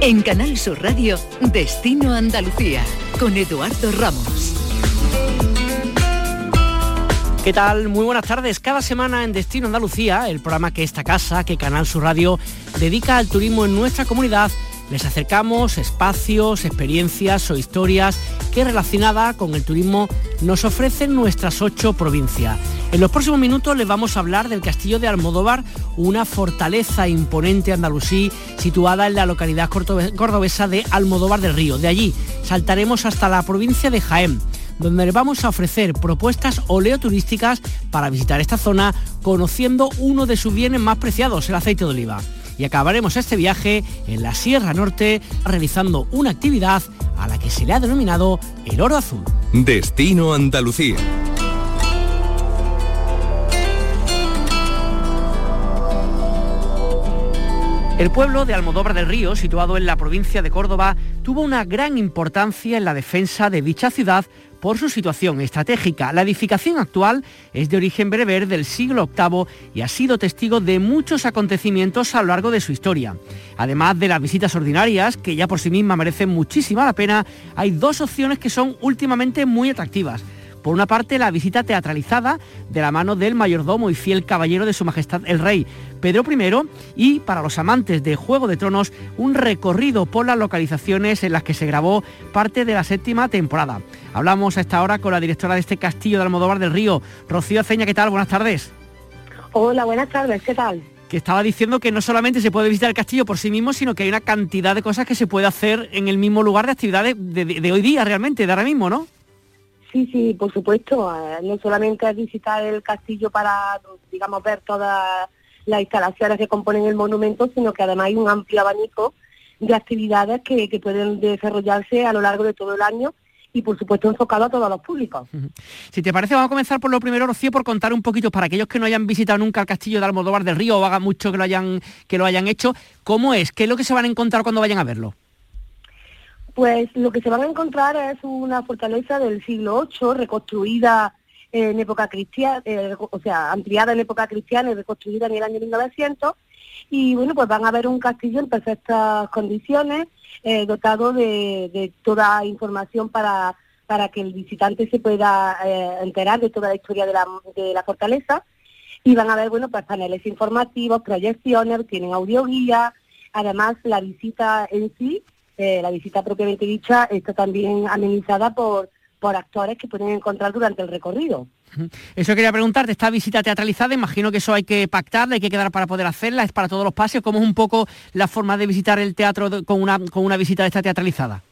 En Canal Sur Radio, Destino Andalucía, con Eduardo Ramos. ¿Qué tal? Muy buenas tardes. Cada semana en Destino Andalucía, el programa que esta casa, que Canal Sur Radio dedica al turismo en nuestra comunidad, les acercamos espacios, experiencias o historias que relacionada con el turismo nos ofrecen nuestras ocho provincias. En los próximos minutos les vamos a hablar del castillo de Almodóvar, una fortaleza imponente andalusí situada en la localidad cordobesa de Almodóvar del Río. De allí saltaremos hasta la provincia de Jaén donde les vamos a ofrecer propuestas oleoturísticas para visitar esta zona conociendo uno de sus bienes más preciados, el aceite de oliva y acabaremos este viaje en la Sierra Norte realizando una actividad a la que se le ha denominado el oro azul. Destino Andalucía. El pueblo de Almodóvar del Río, situado en la provincia de Córdoba, tuvo una gran importancia en la defensa de dicha ciudad por su situación estratégica. La edificación actual es de origen bereber del siglo VIII y ha sido testigo de muchos acontecimientos a lo largo de su historia. Además de las visitas ordinarias, que ya por sí mismas merecen muchísima la pena, hay dos opciones que son últimamente muy atractivas. Por una parte, la visita teatralizada de la mano del mayordomo y fiel caballero de Su Majestad el Rey Pedro I y, para los amantes de Juego de Tronos, un recorrido por las localizaciones en las que se grabó parte de la séptima temporada. Hablamos a esta hora con la directora de este castillo de Almodóvar del Río, Rocío Aceña. ¿Qué tal? Buenas tardes. Hola, buenas tardes. ¿Qué tal? que estaba diciendo que no solamente se puede visitar el castillo por sí mismo, sino que hay una cantidad de cosas que se puede hacer en el mismo lugar de actividades de hoy día realmente, de ahora mismo, ¿no? Sí, sí, por supuesto. Eh, no solamente es visitar el castillo para, digamos, ver todas las instalaciones que componen el monumento, sino que además hay un amplio abanico de actividades que, pueden desarrollarse a lo largo de todo el año y por supuesto enfocado a todos los públicos. Si te parece, vamos a comenzar por lo primero, Rocío, por contar un poquito para aquellos que no hayan visitado nunca el castillo de Almodóvar del Río o haga mucho que lo hayan, que lo hayan hecho, ¿cómo es? ¿Qué es lo que se van a encontrar cuando vayan a verlo? Pues lo que se van a encontrar es una fortaleza del siglo VIII, reconstruida en época cristiana, eh, o sea, ampliada en época cristiana y reconstruida en el año 1900. Y bueno, pues van a ver un castillo en perfectas condiciones, eh, dotado de, toda información para, para que el visitante se pueda eh, enterar de toda la historia de la, de la fortaleza. Y van a ver, bueno, pues paneles informativos, proyecciones, tienen audioguía, además la visita en sí eh, la visita propiamente dicha está también amenizada por, por actores que pueden encontrar durante el recorrido. Eso quería preguntarte, esta visita teatralizada, imagino que eso hay que pactarla, hay que quedar para poder hacerla, es para todos los paseos, ¿cómo es un poco la forma de visitar el teatro con una, con una visita de esta teatralizada?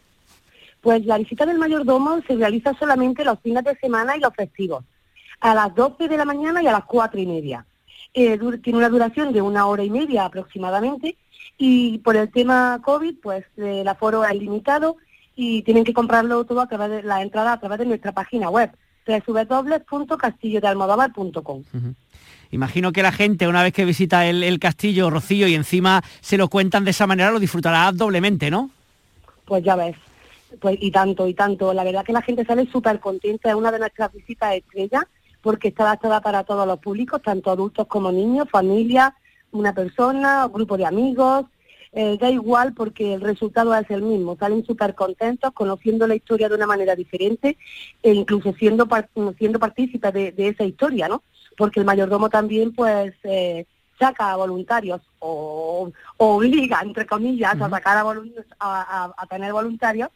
Pues la visita del mayordomo se realiza solamente los fines de semana y los festivos, a las 12 de la mañana y a las 4 y media. Eh, tiene una duración de una hora y media aproximadamente y por el tema COVID, pues el aforo es limitado y tienen que comprarlo todo a través de la entrada a través de nuestra página web www.castillodealmodóvar.com. Imagino que la gente una vez que visita el, castillo Rocío y encima se lo cuentan de esa manera lo disfrutará doblemente, ¿no? Pues ya ves, pues y tanto y tanto. La verdad que la gente sale súper contenta, es una de nuestras visitas estrellas porque está adaptada para todos los públicos, tanto adultos como niños, familias, una persona, un grupo de amigos, eh, da igual porque el resultado es el mismo, salen súper contentos, conociendo la historia de una manera diferente e incluso siendo, siendo partícipes de, esa historia, ¿no? Porque el mayordomo también pues eh, saca a voluntarios o, obliga, entre comillas, a sacar a, a, tener voluntarios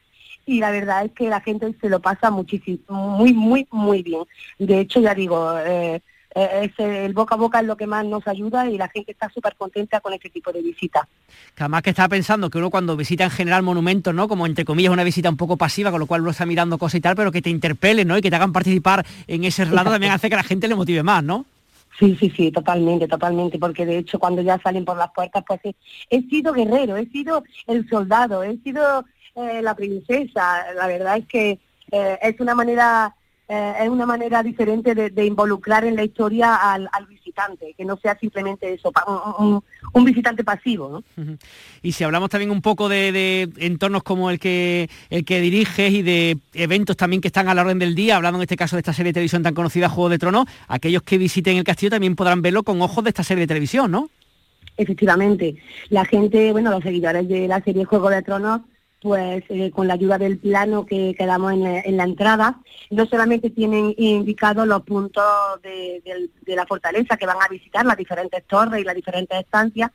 y la verdad es que la gente se lo pasa muchísimo, muy, muy, muy bien. De hecho, ya digo, eh, eh, el boca a boca es lo que más nos ayuda y la gente está súper contenta con este tipo de visitas. Además que estaba pensando que uno cuando visita en general monumentos, ¿no? Como entre comillas una visita un poco pasiva, con lo cual uno está mirando cosas y tal, pero que te interpelen, ¿no? Y que te hagan participar en ese relato también hace que la gente le motive más, ¿no? Sí, sí, sí, totalmente, totalmente, porque de hecho cuando ya salen por las puertas, pues he, sido guerrero, he sido el soldado, he sido eh, la princesa, la verdad es que eh, es una manera eh, es una manera diferente de, involucrar en la historia al, visitante, que no sea simplemente eso, un, visitante pasivo. Y si hablamos también un poco de, entornos como el que, el que diriges y de eventos también que están a la orden del día, hablando en este caso de esta serie de televisión tan conocida, Juego de Tronos, aquellos que visiten el castillo también podrán verlo con ojos de esta serie de televisión, ¿no? Efectivamente, la gente, bueno, los seguidores de la serie Juego de Tronos, pues eh, con la ayuda del plano que, quedamos en, la entrada, no solamente tienen indicados los puntos de, la fortaleza que van a visitar, las diferentes torres y las diferentes estancias,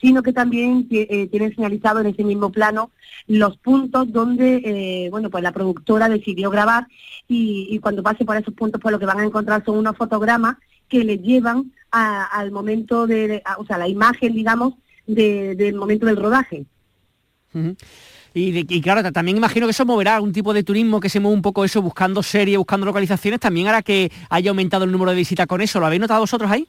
sino que también eh, tienen señalizado en ese mismo plano los puntos donde eh, bueno pues la productora decidió grabar y, cuando pase por esos puntos pues lo que van a encontrar son unos fotogramas que les llevan al momento de, o sea, la imagen, digamos, del momento del rodaje. Y, claro, también imagino que eso moverá algún tipo de turismo que se mueve un poco eso, buscando series, buscando localizaciones, también hará que haya aumentado el número de visitas con eso. ¿Lo habéis notado vosotros ahí?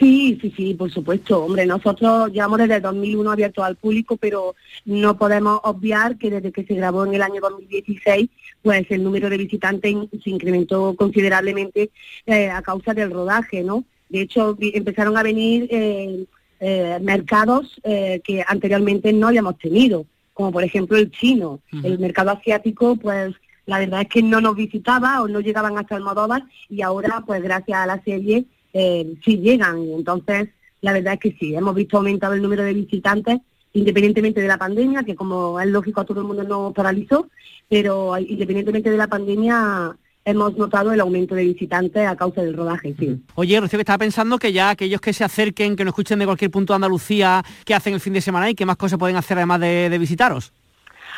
Sí, sí, sí, por supuesto. Hombre, nosotros llevamos desde 2001 abierto al público, pero no podemos obviar que desde que se grabó en el año 2016, pues el número de visitantes se incrementó considerablemente eh, a causa del rodaje, ¿no? De hecho, empezaron a venir eh, eh, mercados que anteriormente no habíamos tenido, como por ejemplo el chino. El mercado asiático, pues la verdad es que no nos visitaba o no llegaban hasta Almodóvar y ahora, pues gracias a la serie, eh, sí llegan. Entonces, la verdad es que sí, hemos visto aumentado el número de visitantes independientemente de la pandemia, que como es lógico a todo el mundo nos paralizó, pero independientemente de la pandemia hemos notado el aumento de visitantes a causa del rodaje, sí. Oye, Rocío, que estaba pensando que ya aquellos que se acerquen, que nos escuchen de cualquier punto de Andalucía, ¿qué hacen el fin de semana y qué más cosas pueden hacer además de, visitaros?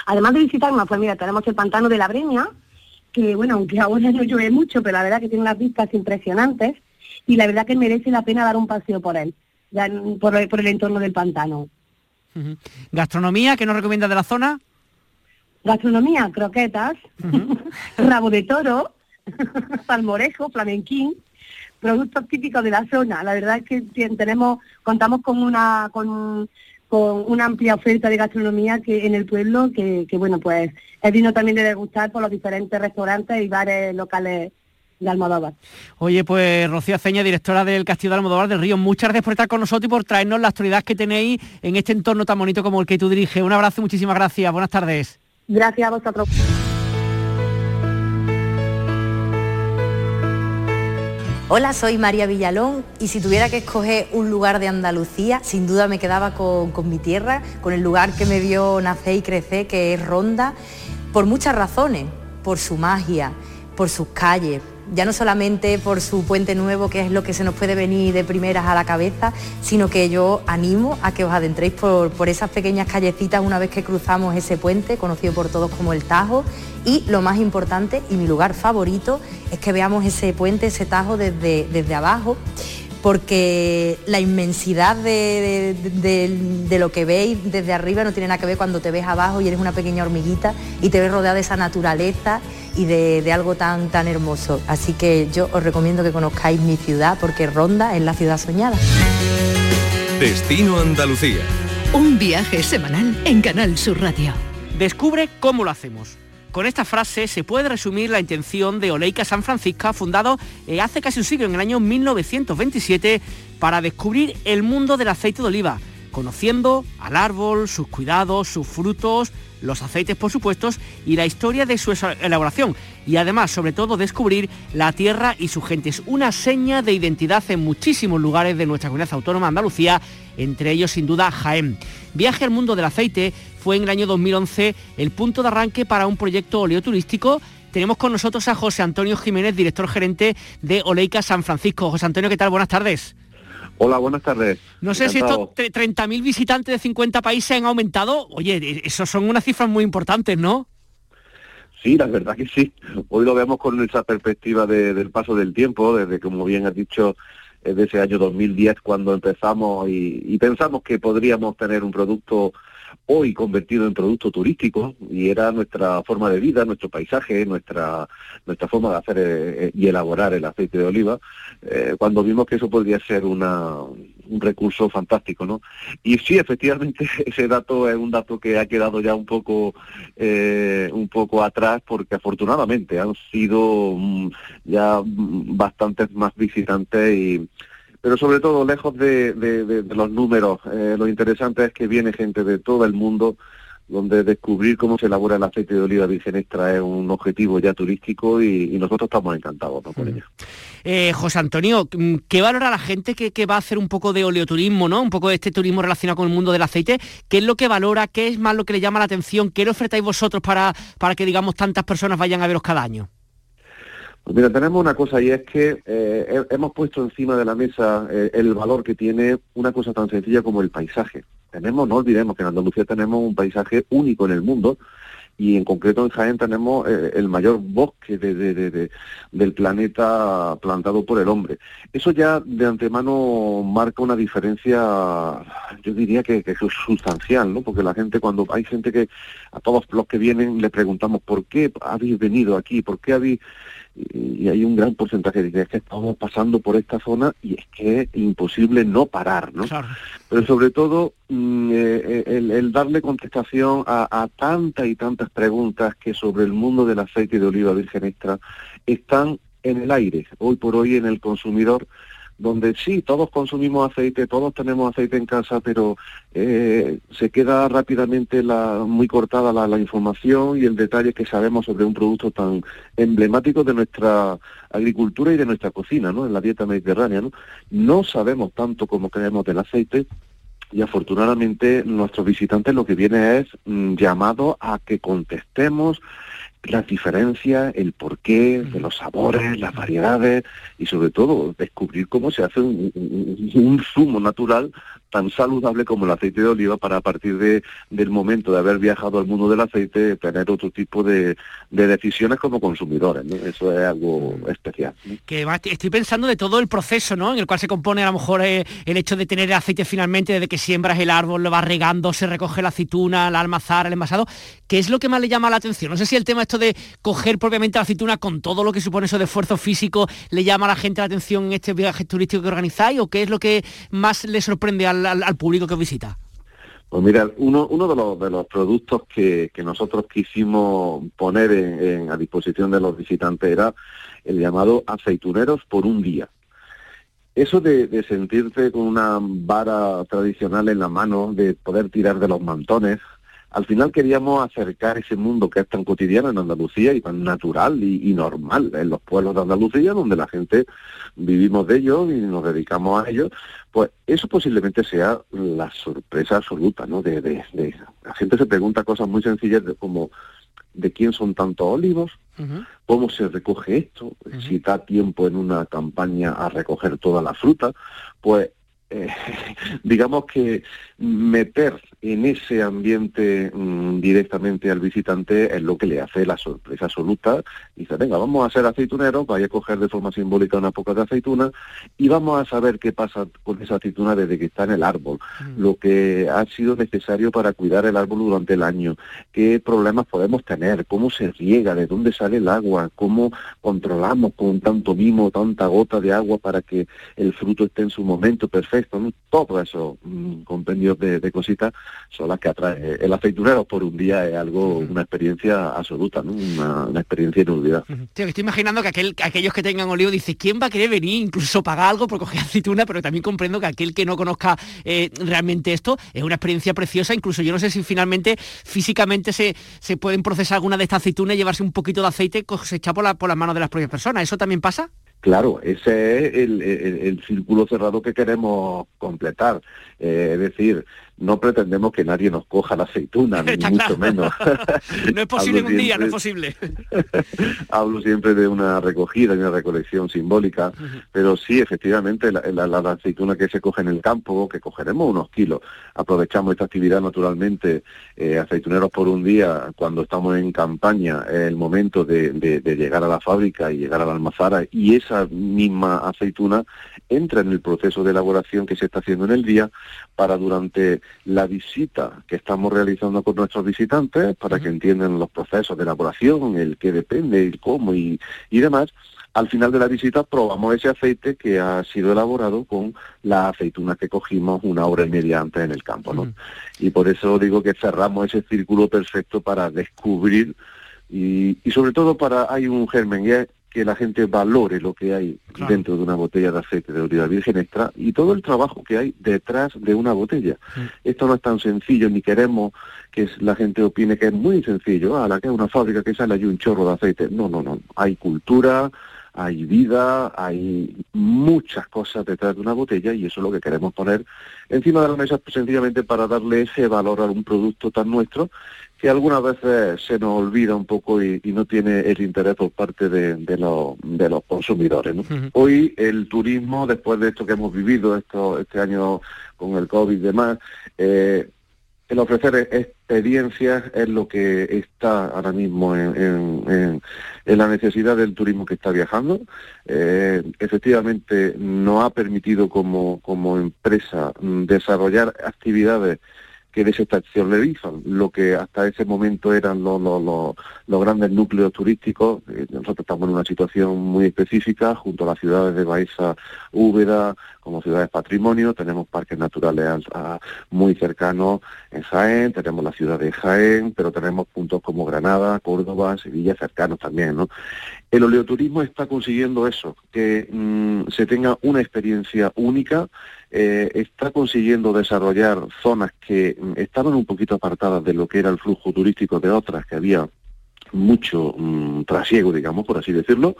Además de visitarnos, pues mira, tenemos el pantano de la Breña, que bueno, aunque ahora no llueve mucho, pero la verdad que tiene unas vistas impresionantes y la verdad que merece la pena dar un paseo por él, por, el entorno del pantano. ¿Gastronomía? ¿Qué nos recomienda de la zona? Gastronomía, croquetas, rabo de toro, salmorejo, flamenquín, productos típicos de la zona. La verdad es que tenemos, contamos con una con, con una amplia oferta de gastronomía que en el pueblo que, que bueno pues es vino también de degustar por los diferentes restaurantes y bares locales de Almodóvar. Oye, pues Rocío Aceña, directora del Castillo de Almodóvar del Río, muchas gracias por estar con nosotros y por traernos la actualidad que tenéis en este entorno tan bonito como el que tú diriges. Un abrazo y muchísimas gracias. Buenas tardes. Gracias a vosotros. Hola, soy María Villalón y si tuviera que escoger un lugar de Andalucía, sin duda me quedaba con, con, mi tierra, con el lugar que me vio nacer y crecer, que es Ronda, por muchas razones, por su magia, por sus calles, ya no solamente por su puente nuevo, que es lo que se nos puede venir de primeras a la cabeza, sino que yo animo a que os adentréis por, esas pequeñas callecitas una vez que cruzamos ese puente, conocido por todos como el Tajo, y lo más importante y mi lugar favorito es que veamos ese puente, ese Tajo desde, desde abajo porque la inmensidad de, lo que veis desde arriba no tiene nada que ver cuando te ves abajo y eres una pequeña hormiguita y te ves rodeada de esa naturaleza y de, algo tan, tan hermoso. Así que yo os recomiendo que conozcáis mi ciudad porque Ronda es la ciudad soñada. Destino Andalucía. Un viaje semanal en Canal Sur Radio. Descubre cómo lo hacemos. Con esta frase se puede resumir la intención de Oleica San Francisco, fundado eh, hace casi un siglo, en el año 1927, para descubrir el mundo del aceite de oliva, conociendo al árbol, sus cuidados, sus frutos, los aceites por supuesto y la historia de su elaboración y además sobre todo descubrir la tierra y sus gentes, una seña de identidad en muchísimos lugares de nuestra comunidad autónoma Andalucía, entre ellos sin duda Jaén. Viaje al mundo del aceite fue en el año 2011 el punto de arranque para un proyecto oleoturístico tenemos con nosotros a José Antonio Jiménez, director gerente de Oleica San Francisco. José Antonio, ¿qué tal? Buenas tardes. Hola, buenas tardes. No sé si estos 30.000 visitantes de 50 países han aumentado. Oye, e, eso son unas cifras muy importantes, ¿no? Sí, la verdad que sí. Hoy lo vemos con esa perspectiva del paso del tiempo, desde, como bien has dicho, eh, de ese año 2010 cuando empezamos y pensamos que podríamos tener un producto hoy convertido en producto turístico y era nuestra forma de vida, nuestro paisaje, nuestra nuestra forma de hacer eh, y elaborar el aceite de oliva, eh, cuando vimos que eso podría ser una, un recurso fantástico, ¿no? Y sí, efectivamente, ese dato es un dato que ha quedado ya un poco eh, un poco atrás porque afortunadamente han sido mm, ya bastantes más visitantes y pero sobre todo lejos de, los números, eh, lo interesante es que viene gente de todo el mundo, donde descubrir cómo se elabora el aceite de oliva virgen extra es un objetivo ya turístico y, nosotros estamos encantados con ello. Eh, José Antonio, mm, ¿qué valora la gente que, va a hacer un poco de oleoturismo, ¿no? un poco de este turismo relacionado con el mundo del aceite? ¿Qué es lo que valora? ¿Qué es más lo que le llama la atención? ¿Qué le ofertáis vosotros para, para que, digamos, tantas personas vayan a veros cada año? Pues mira, tenemos una cosa y es que eh, hemos puesto encima de la mesa eh, el valor que tiene una cosa tan sencilla como el paisaje. Tenemos, no olvidemos que en Andalucía tenemos un paisaje único en el mundo y en concreto en Jaén tenemos eh, el mayor bosque del planeta plantado por el hombre. Eso ya de antemano marca una diferencia, yo diría que, que, es sustancial, ¿no? Porque la gente cuando hay gente que a todos los que vienen le preguntamos por qué habéis venido aquí, por qué habéis y hay un gran porcentaje de que es que estamos pasando por esta zona y es que es imposible no parar, ¿no? Pero sobre todo mm, eh, eh, el, darle contestación a, a, tantas y tantas preguntas que sobre el mundo del aceite de oliva virgen extra están en el aire, hoy por hoy en el consumidor donde sí, todos consumimos aceite, todos tenemos aceite en casa, pero eh, se queda rápidamente la, muy cortada la, información y el detalle que sabemos sobre un producto tan emblemático de nuestra agricultura y de nuestra cocina, ¿no? En la dieta mediterránea, ¿no? No sabemos tanto como creemos del aceite, y afortunadamente nuestros visitantes lo que viene es mm, llamado a que contestemos las diferencias, el porqué de los sabores, las variedades y sobre todo descubrir cómo se hace un, zumo natural tan saludable como el aceite de oliva para a partir de, del momento de haber viajado al mundo del aceite tener otro tipo de, decisiones como consumidores. Eso es algo especial. Que estoy pensando de todo el proceso ¿no? en el cual se compone a lo mejor eh, el hecho de tener el aceite finalmente desde que siembras el árbol, lo vas regando, se recoge la aceituna, la almazara, el envasado. ¿Qué es lo que más le llama la atención? No sé si el tema esto de coger propiamente la aceituna con todo lo que supone eso de esfuerzo físico le llama a la gente la atención en este viaje turístico que organizáis o qué es lo que más le sorprende al, público que visita? Pues mira, uno, uno de, los, de los productos que, nosotros quisimos poner a disposición de los visitantes era el llamado aceituneros por un día. Eso de, de, sentirte con una vara tradicional en la mano, de poder tirar de los mantones, al final queríamos acercar ese mundo que es tan cotidiano en Andalucía y tan natural y, normal en los pueblos de Andalucía, donde la gente vivimos de ellos y nos dedicamos a ellos, pues eso posiblemente sea la sorpresa absoluta, ¿no? De, de, la gente se pregunta cosas muy sencillas como de quién son tantos olivos, cómo se recoge esto, si da tiempo en una campaña a recoger toda la fruta, pues eh, digamos que meter en ese ambiente mm, directamente al visitante es lo que le hace la sorpresa absoluta. Dice, venga, vamos a ser aceituneros, vaya a coger de forma simbólica una poca de aceituna y vamos a saber qué pasa con esa aceituna desde que está en el árbol, mm. lo que ha sido necesario para cuidar el árbol durante el año, qué problemas podemos tener, cómo se riega, de dónde sale el agua, cómo controlamos con tanto mimo, tanta gota de agua para que el fruto esté en su momento perfecto. Todo eso mm, compendio de, cositas son las que atrae. El aceitunero por un día es algo, una experiencia absoluta, una, experiencia inolvidable. estoy imaginando que aquel, aquellos que tengan olivo dice, ¿quién va a querer venir? Incluso pagar algo por coger aceituna, pero también comprendo que aquel que no conozca eh, realmente esto es una experiencia preciosa. Incluso yo no sé si finalmente físicamente se, se pueden procesar alguna de estas aceitunas y llevarse un poquito de aceite cosechado por, por las manos de las propias personas. ¿Eso también pasa? Claro, ese es el, círculo cerrado que queremos completar. Eh, es decir, no pretendemos que nadie nos coja la aceituna, ni mucho menos. no es posible en un día, no es posible. Hablo siempre de una recogida y una recolección simbólica, pero sí, efectivamente, la, aceituna que se coge en el campo, que cogeremos unos kilos, aprovechamos esta actividad naturalmente, eh, aceituneros por un día, cuando estamos en campaña, es el momento de, de llegar a la fábrica y llegar a la almazara, y esa misma aceituna entra en el proceso de elaboración que se está haciendo en el día para durante la visita que estamos realizando con nuestros visitantes para que entiendan los procesos de elaboración, el qué depende, el cómo y, demás. Al final de la visita probamos ese aceite que ha sido elaborado con la aceituna que cogimos una hora y media antes en el campo, ¿no? Y por eso digo que cerramos ese círculo perfecto para descubrir y, y sobre todo para, hay un germen, y es que la gente valore lo que hay dentro de una botella de aceite de oliva virgen extra y todo el trabajo que hay detrás de una botella. Esto no es tan sencillo, ni queremos que la gente opine que es muy sencillo, a la que es una fábrica que sale allí un chorro de aceite. No, no, no. Hay cultura, hay vida, hay muchas cosas detrás de una botella y eso es lo que queremos poner encima de la mesa sencillamente para darle ese valor a un producto tan nuestro que algunas veces se nos olvida un poco y, no tiene el interés por parte de, los, de los consumidores. Hoy el turismo, después de esto que hemos vivido esto, este año con el COVID y demás, eh, el ofrecer experiencias es lo que está ahora mismo en, la necesidad del turismo que está viajando. Eh, efectivamente, nos ha permitido como, empresa desarrollar actividades que desestabilizan lo que hasta ese momento eran los, los, grandes núcleos turísticos. Eh, nosotros estamos en una situación muy específica junto a las ciudades de Baeza, Úbeda, como ciudades patrimonio, tenemos parques naturales muy cercanos en Jaén, tenemos la ciudad de Jaén, pero tenemos puntos como Granada, Córdoba, Sevilla cercanos también, ¿no? El oleoturismo está consiguiendo eso, que mm, se tenga una experiencia única, eh, está consiguiendo desarrollar zonas que mm, estaban un poquito apartadas de lo que era el flujo turístico de otras, que había mucho mm, trasiego, digamos, por así decirlo,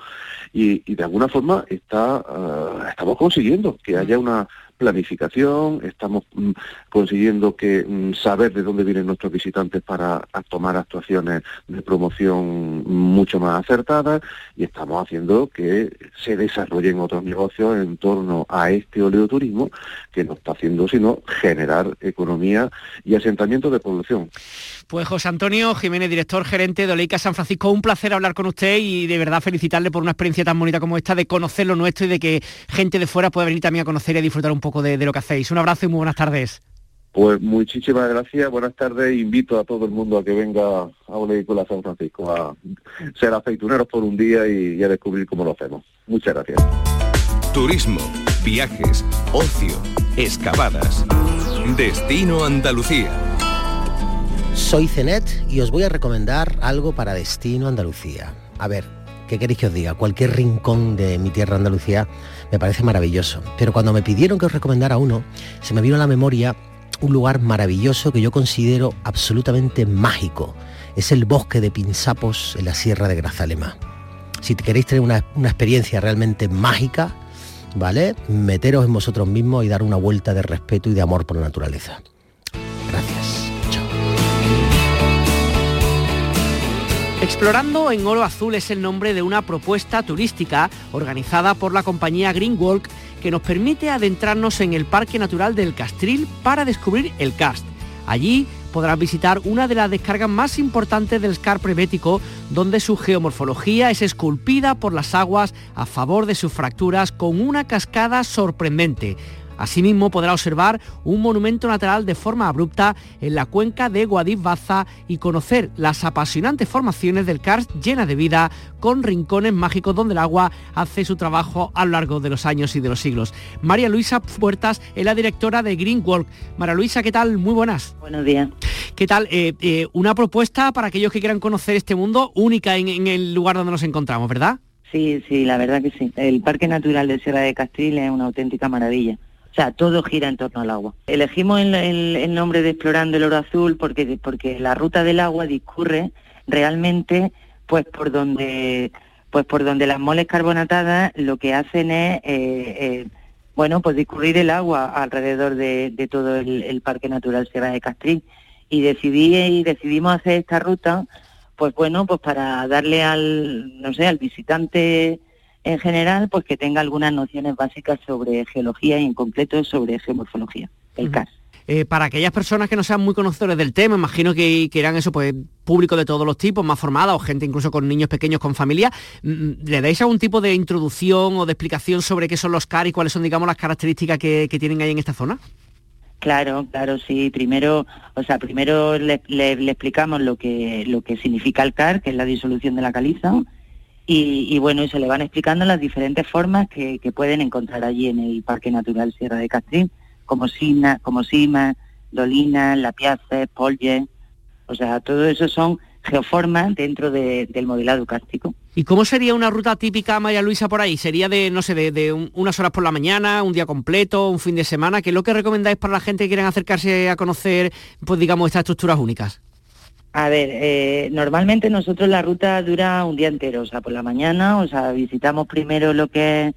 y, de alguna forma está, ah, estamos consiguiendo que haya una planificación, estamos mm, consiguiendo que mm, saber de dónde vienen nuestros visitantes para tomar actuaciones de promoción mucho más acertadas y estamos haciendo que se desarrollen otros negocios en torno a este oleoturismo que no está haciendo sino generar economía y asentamiento de población. Pues José Antonio Jiménez, director gerente de Oleica San Francisco, un placer hablar con usted y de verdad felicitarle por una experiencia tan bonita como esta, de conocer lo nuestro y de que gente de fuera pueda venir también a conocer y a disfrutar un poco de, lo que hacéis. Un abrazo y muy buenas tardes. Pues muchísimas gracias, buenas tardes. Invito a todo el mundo a que venga a Oleica San Francisco a ser aceituneros por un día y a descubrir cómo lo hacemos. Muchas gracias. Turismo, viajes, ocio, excavadas. Destino Andalucía. Soy Cenet y os voy a recomendar algo para Destino Andalucía. A ver, ¿qué queréis que os diga? Cualquier rincón de mi tierra Andalucía me parece maravilloso. Pero cuando me pidieron que os recomendara uno, se me vino a la memoria un lugar maravilloso que yo considero absolutamente mágico. Es el bosque de Pinsapos en la Sierra de Grazalema. Si queréis tener una, una experiencia realmente mágica, ¿vale? Meteros en vosotros mismos y dar una vuelta de respeto y de amor por la naturaleza. Explorando en Oro Azul es el nombre de una propuesta turística organizada por la compañía Green Walk que nos permite adentrarnos en el Parque Natural del Castril para descubrir el Cast. Allí podrás visitar una de las descargas más importantes del Scarpe Bético, donde su geomorfología es esculpida por las aguas a favor de sus fracturas con una cascada sorprendente. Asimismo podrá observar un monumento natural de forma abrupta en la cuenca de Guadix-Baza y conocer las apasionantes formaciones del Karst llena de vida con rincones mágicos donde el agua hace su trabajo a lo largo de los años y de los siglos. María Luisa Puertas es la directora de Green Walk. María Luisa, ¿qué tal? Muy buenas. Buenos días. ¿Qué tal? Eh, eh, una propuesta para aquellos que quieran conocer este mundo única en, el lugar donde nos encontramos, ¿verdad? Sí, sí, la verdad que sí. El Parque Natural de Sierra de Castril es una auténtica maravilla. O sea, todo gira en torno al agua. Elegimos el, nombre de Explorando el Oro Azul porque, porque la ruta del agua discurre realmente pues por donde pues por donde las moles carbonatadas lo que hacen es eh, eh, bueno pues discurrir el agua alrededor de, todo el, Parque Natural Sierra de Castril y decidí y decidimos hacer esta ruta pues bueno pues para darle al no sé al visitante en general, pues que tenga algunas nociones básicas sobre geología y en concreto sobre geomorfología, el CAS. Eh, para aquellas personas que no sean muy conocedores del tema, imagino que, que eran eso, pues público de todos los tipos, más formada o gente incluso con niños pequeños con familia, mm, mm, ¿le dais algún tipo de introducción o de explicación sobre qué son los CAR y cuáles son, digamos, las características que, tienen ahí en esta zona? Claro, claro, sí. Primero, o sea, primero le, le, explicamos lo que lo que significa el CAR, que es la disolución de la caliza, y, bueno, y se le van explicando las diferentes formas que, pueden encontrar allí en el Parque Natural Sierra de Castrín, como Sina, como Sima, Dolina, Polje, o sea, todo eso son geoformas dentro del modelado cástico. ¿Y cómo sería una ruta típica, María Luisa, por ahí? ¿Sería de, no sé, de, unas horas por la mañana, un día completo, un fin de semana? ¿Qué es lo que recomendáis para la gente que quieren acercarse a conocer, pues digamos, estas estructuras únicas? A ver, eh, normalmente nosotros la ruta dura un día entero, o sea, por la mañana, o sea, visitamos primero lo que es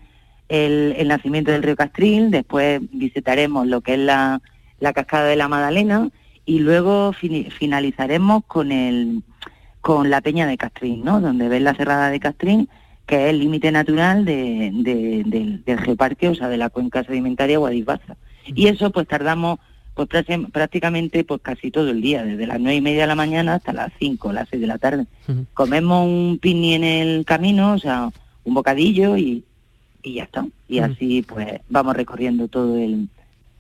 el, nacimiento del río Castril, después visitaremos lo que es la, cascada de la Magdalena y luego finalizaremos con el con la peña de Castrín, ¿no? Donde ves la cerrada de Castrín, que es el límite natural del, geoparque, o sea, de la cuenca sedimentaria Guadalajara. Y eso pues tardamos pues prácticamente pues casi todo el día, desde las nueve y media de la mañana hasta las cinco, las seis de la tarde. Comemos un pini en el camino, o sea, un bocadillo y, y ya está. Y así pues vamos recorriendo todo el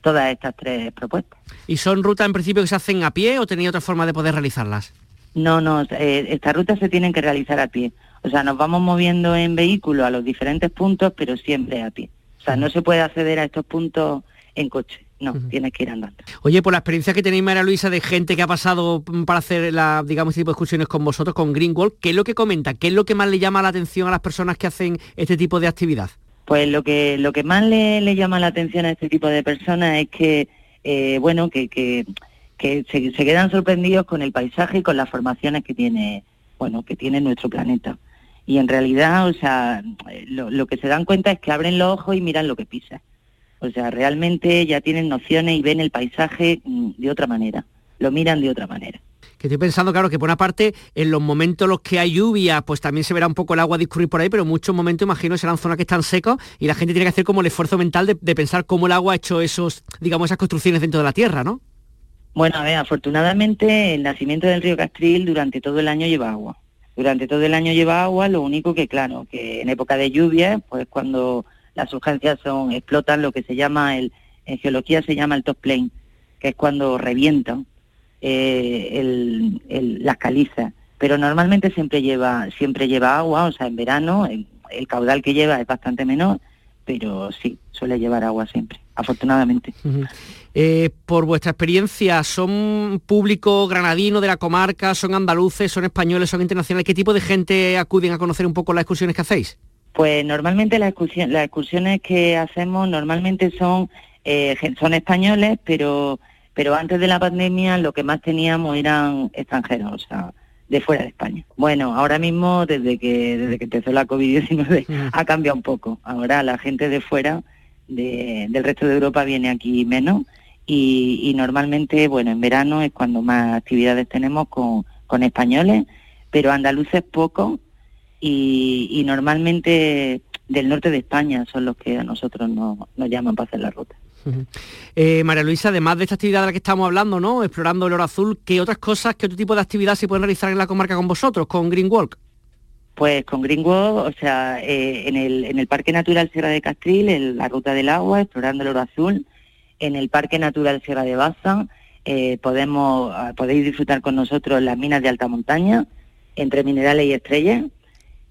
todas estas tres propuestas. ¿Y son rutas en principio que se hacen a pie o tenéis otra forma de poder realizarlas? No, no, eh, estas rutas se tienen que realizar a pie. O sea, nos vamos moviendo en vehículo a los diferentes puntos, pero siempre a pie. O sea, no se puede acceder a estos puntos en coche. No, tienes que ir andando. Oye, por la experiencia que tenéis, María Luisa, de gente que ha pasado para hacer la, digamos, este tipo de excursiones con vosotros, con Greenwald, ¿qué es lo que comenta? ¿Qué es lo que más le llama la atención a las personas que hacen este tipo de actividad? Pues lo que, lo que más le, llama la atención a este tipo de personas es que, eh, bueno, que, que que se, quedan sorprendidos con el paisaje y con las formaciones que tiene, bueno, que tiene nuestro planeta. Y en realidad, o sea, lo, que se dan cuenta es que abren los ojos y miran lo que pisa. O sea, realmente ya tienen nociones y ven el paisaje mm, de otra manera, lo miran de otra manera. Que estoy pensando, claro, que por una parte, en los momentos en los que hay lluvia, pues también se verá un poco el agua discurrir por ahí, pero en muchos momentos, imagino, serán zonas que están secas y la gente tiene que hacer como el esfuerzo mental de, de pensar cómo el agua ha hecho esos, digamos, esas construcciones dentro de la tierra, ¿no? Bueno, a ver, afortunadamente el nacimiento del río Castril durante todo el año lleva agua. Durante todo el año lleva agua, lo único que, claro, que en época de lluvia, pues cuando las urgencias son, explotan lo que se llama, el, en geología se llama el top plane, que es cuando revientan eh, el, las calizas. Pero normalmente siempre lleva, siempre lleva agua, o sea, en verano el, caudal que lleva es bastante menor, pero sí, suele llevar agua siempre, afortunadamente. Eh, por vuestra experiencia, ¿son público granadino de la comarca, son andaluces, son españoles, son internacionales? ¿Qué tipo de gente acuden a conocer un poco las excursiones que hacéis? Pues normalmente las excursiones, las excursiones que hacemos normalmente son, eh, son españoles, pero, pero antes de la pandemia lo que más teníamos eran extranjeros, o sea, de fuera de España. Bueno, ahora mismo desde que, desde que empezó la COVID-19 mm. ha cambiado un poco. Ahora la gente de fuera, del resto de Europa viene aquí menos y, normalmente, bueno, en verano es cuando más actividades tenemos con, españoles, pero andaluces poco y, normalmente del norte de España son los que a nosotros nos, llaman para hacer la ruta. Eh, María Luisa, además de esta actividad de la que estamos hablando, ¿no? Explorando el oro azul, ¿qué otras cosas, qué otro tipo de actividad se pueden realizar en la comarca con vosotros, con Green Walk? Pues con Green Walk, o sea, eh, en, el, en el Parque Natural Sierra de Castril, en la Ruta del Agua, explorando el oro azul, en el Parque Natural Sierra de Baza eh, podemos, ah, podéis disfrutar con nosotros las minas de alta montaña, entre minerales y estrellas,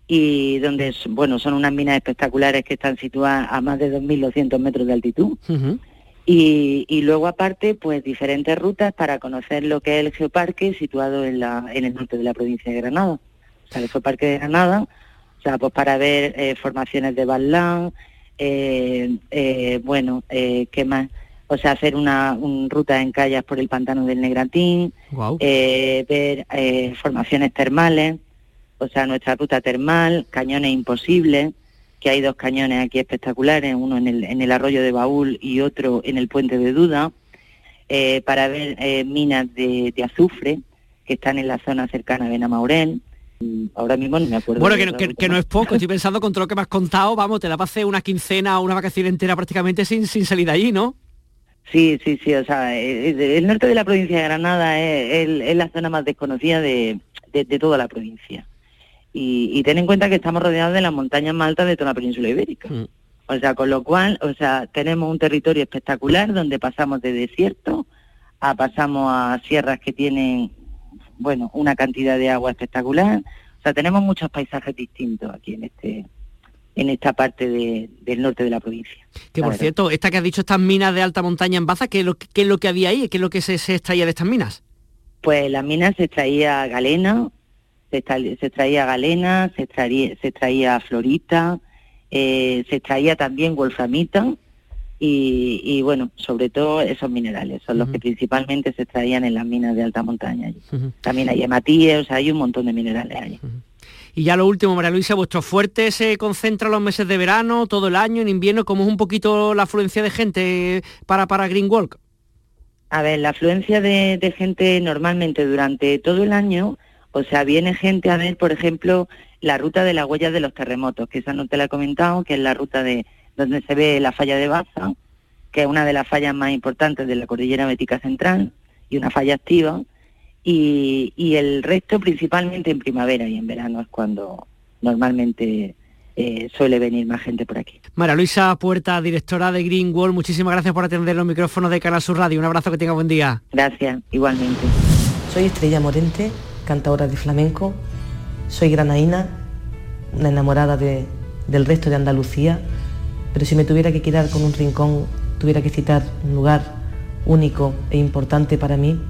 y donde, bueno, son unas minas espectaculares que están situadas a más de 2.200 metros de altitud. y, luego aparte, pues diferentes rutas para conocer lo que es el geoparque situado en, la, en el norte de la provincia de Granada. O sea, el geoparque de Granada, o sea, pues para ver eh, formaciones de Balán, eh, bueno, ¿qué más? o sea, hacer una ruta en callas por el pantano del Negratín, eh, ver eh, formaciones termales, o sea, nuestra ruta termal, cañones imposibles, que hay dos cañones aquí espectaculares, uno en el, en el arroyo de Baúl y otro en el puente de Duda, eh, para ver minas de, azufre que están en la zona cercana a Benamaurel. Ahora mismo no me acuerdo. Bueno, que, no es poco, estoy pensando con todo lo que me has contado, vamos, te la pasé una quincena o una vacación entera prácticamente sin, sin salir de allí, ¿no? Sí, sí, sí, o sea, eh, eh, el norte de la provincia de Granada es, la zona más desconocida de, toda la provincia. Y, ten en cuenta que estamos rodeados de las montañas más altas de toda la península ibérica. Mm. O sea, con lo cual, o sea, tenemos un territorio espectacular donde pasamos de desierto a pasamos a sierras que tienen, bueno, una cantidad de agua espectacular. O sea, tenemos muchos paisajes distintos aquí en este en esta parte del norte de la provincia. Que por cierto, esta que has dicho, estas minas de alta montaña en Baza, ¿qué es lo, qué es lo que había ahí? ¿Qué es lo que se, extraía de estas minas? Pues las minas se extraía galena, se, extraía galena, se extraía, se florita, eh, se extraía también wolframita y, bueno, sobre todo esos minerales, son los que principalmente se extraían en las minas de alta montaña. También hay hematíes, hay un montón de minerales allí. Y ya lo último, María Luisa, vuestro fuerte se concentra en los meses de verano, todo el año, en invierno, ¿cómo es un poquito la afluencia de gente para, para Green Walk? A ver, la afluencia de, gente normalmente durante todo el año, o sea, viene gente a ver, por ejemplo, la ruta de las huellas de los terremotos, que esa no te la he comentado, que es la ruta de donde se ve la falla de Baza, que es una de las fallas más importantes de la cordillera bética central y una falla activa y, el resto principalmente en primavera y en verano es cuando normalmente eh, suele venir más gente por aquí. María Luisa Puerta, directora de Green Wall, muchísimas gracias por atender los micrófonos de Canal Sur Radio. Un abrazo, que tenga buen día. Gracias, igualmente. Soy Estrella Morente, cantadora de flamenco. Soy granaína, una enamorada de, del resto de Andalucía. Pero si me tuviera que quedar con un rincón, tuviera que citar un lugar único e importante para mí,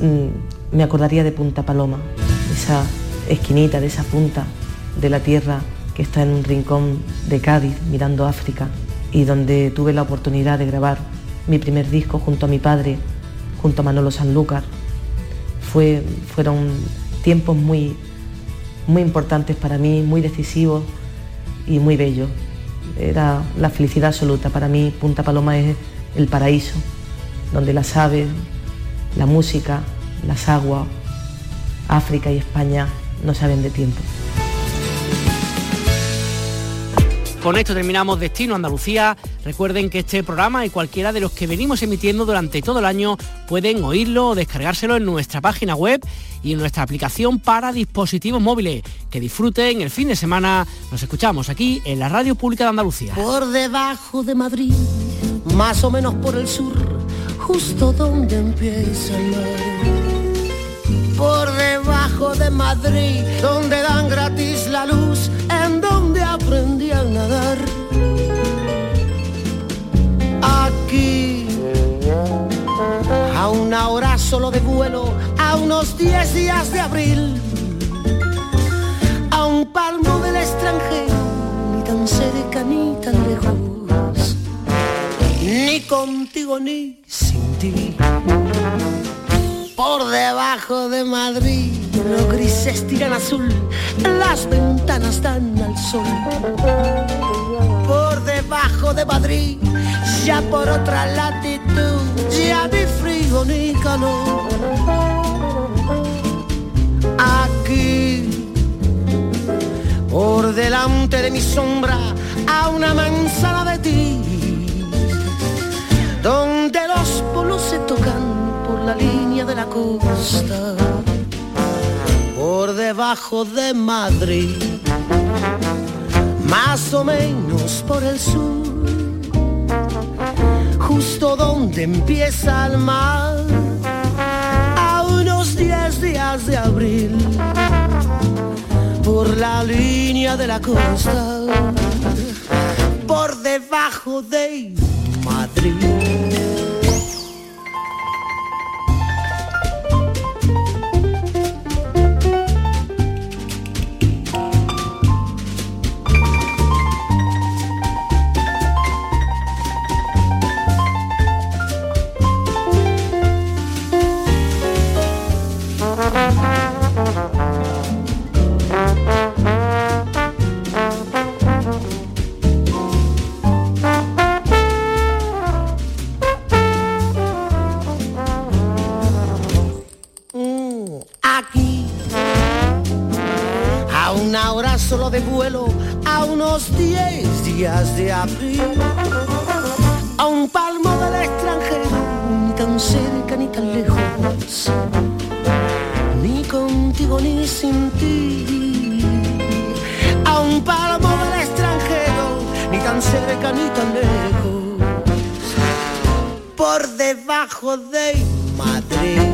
Mm, me acordaría de Punta Paloma, esa esquinita de esa punta de la tierra que está en un rincón de Cádiz mirando África y donde tuve la oportunidad de grabar mi primer disco junto a mi padre, junto a Manolo Sanlúcar. Fue, fueron tiempos muy, muy importantes para mí, muy decisivos y muy bellos. Era la felicidad absoluta. Para mí Punta Paloma es el paraíso, donde las aves, la música, las aguas, África y España no saben de tiempo. Con esto terminamos Destino Andalucía. Recuerden que este programa y cualquiera de los que venimos emitiendo durante todo el año pueden oírlo o descargárselo en nuestra página web y en nuestra aplicación para dispositivos móviles. Que disfruten el fin de semana. Nos escuchamos aquí en la Radio Pública de Andalucía. Por debajo de Madrid, más o menos por el sur, justo donde empieza el mar. Por debajo de Madrid, donde dan gratis la luz, en donde aprendí a nadar. Aquí, a una hora solo de vuelo, a unos 10 días de abril, a un palmo del extranjero, ni tan cerca ni tan lejos, ni contigo ni sin ti. Por debajo de Madrid, los grises tiran azul, las ventanas dan al sol. Por debajo de Madrid, ya por otra latitud, ya ni frío ni calor. Aquí, por delante de mi sombra, a una manzana de ti, donde los polos se tocan la línea de la costa, por debajo de Madrid, más o menos por el sur, justo donde empieza el mar, a unos 10 días de abril, por la línea de la costa, por debajo de Madrid. De vuelo a unos 10 días de abril. A un palmo del extranjero, ni tan cerca ni tan lejos, ni contigo ni sin ti. A un palmo del extranjero, ni tan cerca ni tan lejos, por debajo de Madrid.